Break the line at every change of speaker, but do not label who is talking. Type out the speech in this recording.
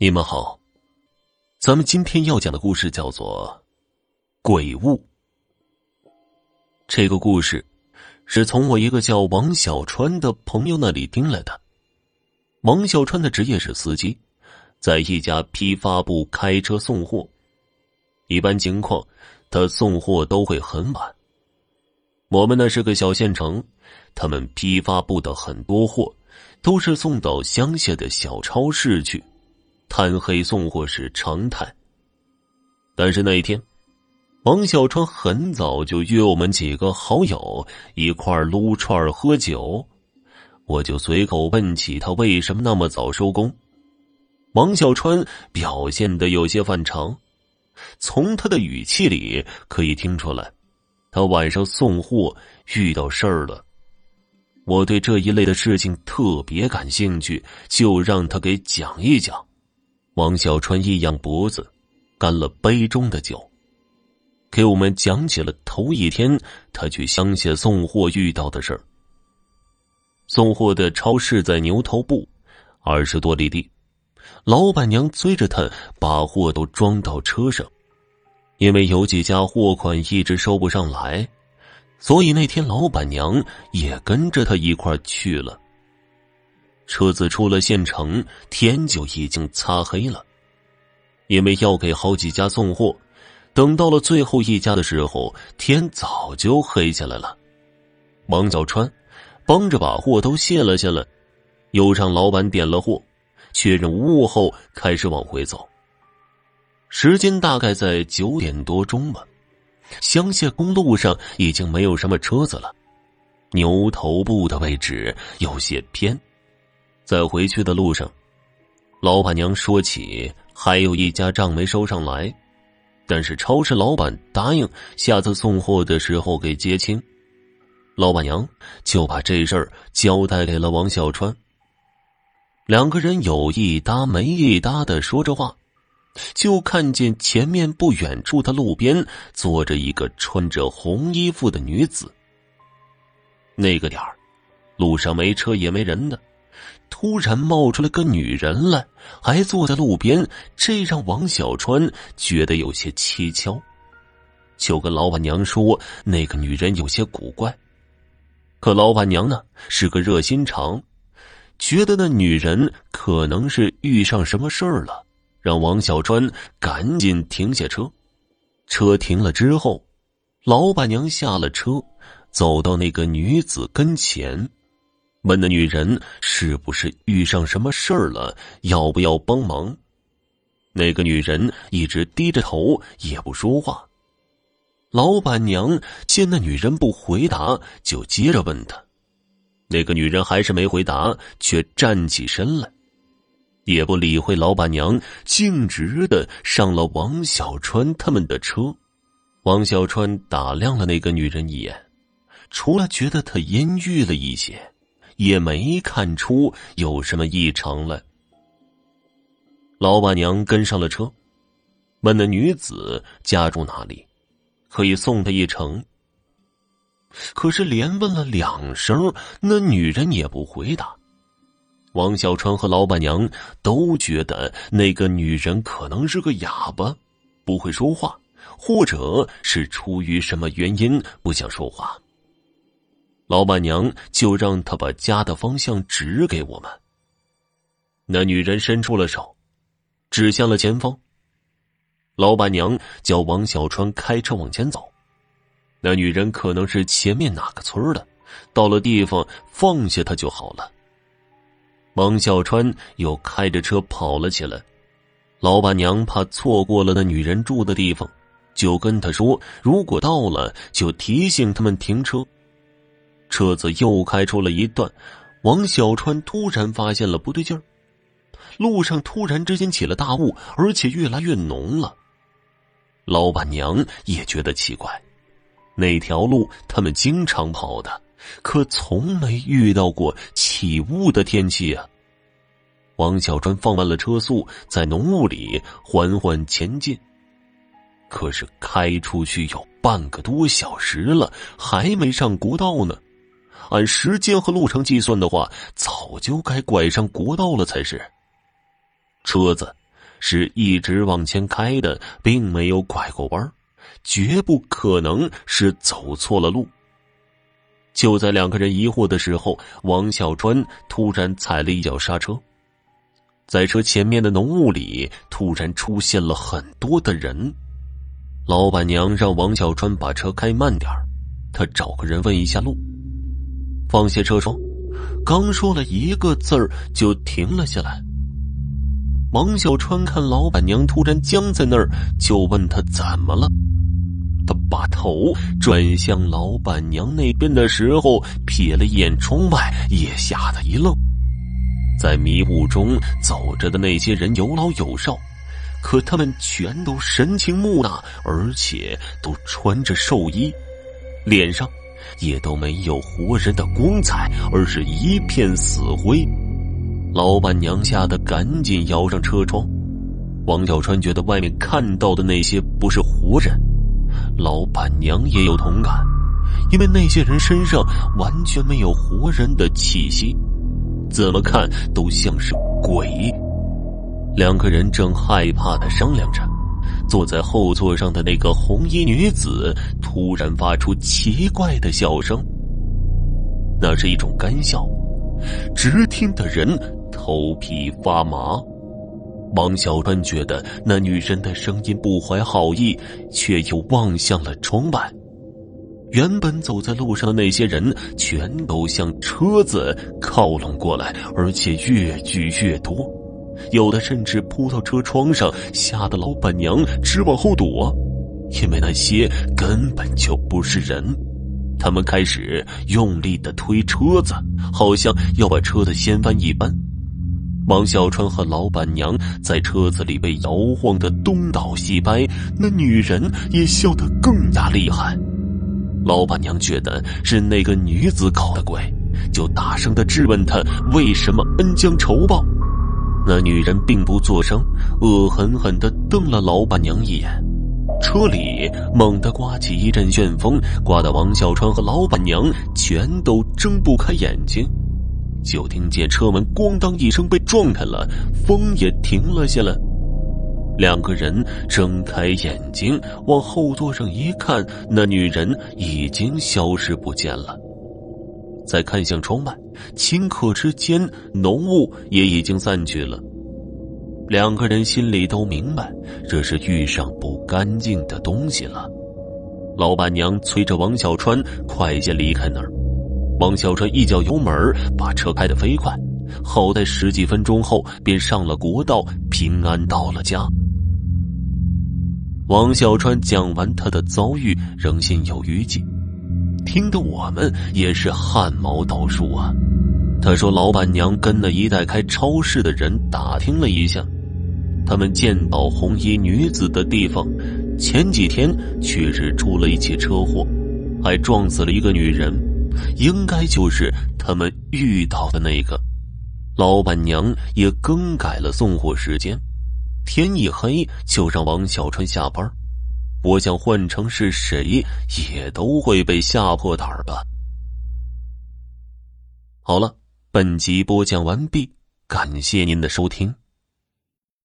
你们好，咱们今天要讲的故事叫做《鬼物》。这个故事是从我一个叫王小川的朋友那里听来的。王小川的职业是司机，在一家批发部开车送货。一般情况，他送货都会很晚。我们那是个小县城，他们批发部的很多货都是送到乡下的小超市去。贪黑送货是常态。但是那一天，王小川很早就约我们几个好友一块撸串喝酒，我就随口问起他为什么那么早收工。王小川表现的有些反常，从他的语气里可以听出来，他晚上送货遇到事儿了。我对这一类的事情特别感兴趣，就让他给讲一讲。王小川一仰脖子，干了杯中的酒，给我们讲起了头一天他去乡下送货遇到的事儿。送货的超市在牛头部，二十多里地。老板娘催着他把货都装到车上，因为有几家货款一直收不上来，所以那天老板娘也跟着他一块去了。车子出了县城，天就已经擦黑了。因为要给好几家送货，等到了最后一家的时候，天早就黑下来了。王小川帮着把货都卸了下来，又让老板点了货，确认无误后，开始往回走。时间大概在九点多钟吧，乡下公路上已经没有什么车子了，牛头部的位置有些偏。在回去的路上，老板娘说起还有一家账没收上来，但是超市老板答应下次送货的时候给结清。老板娘就把这事儿交代给了王小川。两个人有一搭没一搭的说着话，就看见前面不远处的路边坐着一个穿着红衣服的女子。那个点儿，路上没车也没人的。突然冒出来个女人来，还坐在路边，这让王小川觉得有些蹊跷，就跟老板娘说那个女人有些古怪。可老板娘呢是个热心肠，觉得那女人可能是遇上什么事儿了，让王小川赶紧停下车。车停了之后，老板娘下了车，走到那个女子跟前。问那女人是不是遇上什么事儿了，要不要帮忙？那个女人一直低着头，也不说话。老板娘见那女人不回答，就接着问她。那个女人还是没回答，却站起身来，也不理会老板娘，径直的上了王小川他们的车。王小川打量了那个女人一眼，除了觉得她阴郁了一些。也没看出有什么异常来。老板娘跟上了车，问那女子家住哪里，可以送她一程。可是连问了两声，那女人也不回答。王小川和老板娘都觉得那个女人可能是个哑巴，不会说话，或者是出于什么原因不想说话。老板娘就让他把家的方向指给我们。那女人伸出了手，指向了前方。老板娘叫王小川开车往前走。那女人可能是前面哪个村的，到了地方放下她就好了。王小川又开着车跑了起来。老板娘怕错过了那女人住的地方，就跟他说：“如果到了，就提醒他们停车。”车子又开出了一段，王小川突然发现了不对劲儿，路上突然之间起了大雾，而且越来越浓了。老板娘也觉得奇怪，那条路他们经常跑的，可从没遇到过起雾的天气啊。王小川放慢了车速，在浓雾里缓缓前进，可是开出去有半个多小时了，还没上国道呢。按时间和路程计算的话，早就该拐上国道了才是。车子是一直往前开的，并没有拐过弯，绝不可能是走错了路。就在两个人疑惑的时候，王小川突然踩了一脚刹车，在车前面的浓雾里突然出现了很多的人。老板娘让王小川把车开慢点他找个人问一下路。放下车窗，刚说了一个字儿就停了下来。王小川看老板娘突然僵在那儿，就问他怎么了。他把头转向老板娘那边的时候，瞥了一眼窗外，也吓得一愣。在迷雾中走着的那些人有老有少，可他们全都神情木讷，而且都穿着寿衣，脸上也都没有活人的光彩，而是一片死灰。老板娘吓得赶紧摇上车窗。王小川觉得外面看到的那些不是活人，老板娘也有同感，因为那些人身上完全没有活人的气息，怎么看都像是鬼。两个人正害怕的商量着，坐在后座上的那个红衣女子突然发出奇怪的笑声，那是一种干笑，直听的人。头皮发麻，王小川觉得那女人的声音不怀好意，却又望向了窗外。原本走在路上的那些人，全都向车子靠拢过来，而且越聚越多，有的甚至扑到车窗上，吓得老板娘直往后躲，因为那些根本就不是人。他们开始用力的推车子，好像要把车子掀翻一般。王小川和老板娘在车子里被摇晃的东倒西歪，那女人也笑得更加厉害。老板娘觉得是那个女子搞的鬼，就大声的质问她为什么恩将仇报。那女人并不作声，恶狠狠的瞪了老板娘一眼。车里猛地刮起一阵旋风，刮得王小川和老板娘全都睁不开眼睛。就听见车门“咣当”一声被撞开了，风也停了下来。两个人睁开眼睛往后座上一看，那女人已经消失不见了。再看向窗外，顷刻之间，浓雾也已经散去了。两个人心里都明白，这是遇上不干净的东西了。老板娘催着王小川快些离开那儿。王小川一脚油门，把车开得飞快，好在十几分钟后便上了国道，平安到了家。王小川讲完他的遭遇，仍心有余悸，听得我们也是汗毛倒竖啊。他说：“老板娘跟那一带开超市的人打听了一下，他们见到红衣女子的地方，前几天确实出了一起车祸，还撞死了一个女人。”应该就是他们遇到的那个。老板娘也更改了送货时间，天一黑就让王小川下班。我想换成是谁，也都会被吓破胆儿吧。好了，本集播讲完毕，感谢您的收听。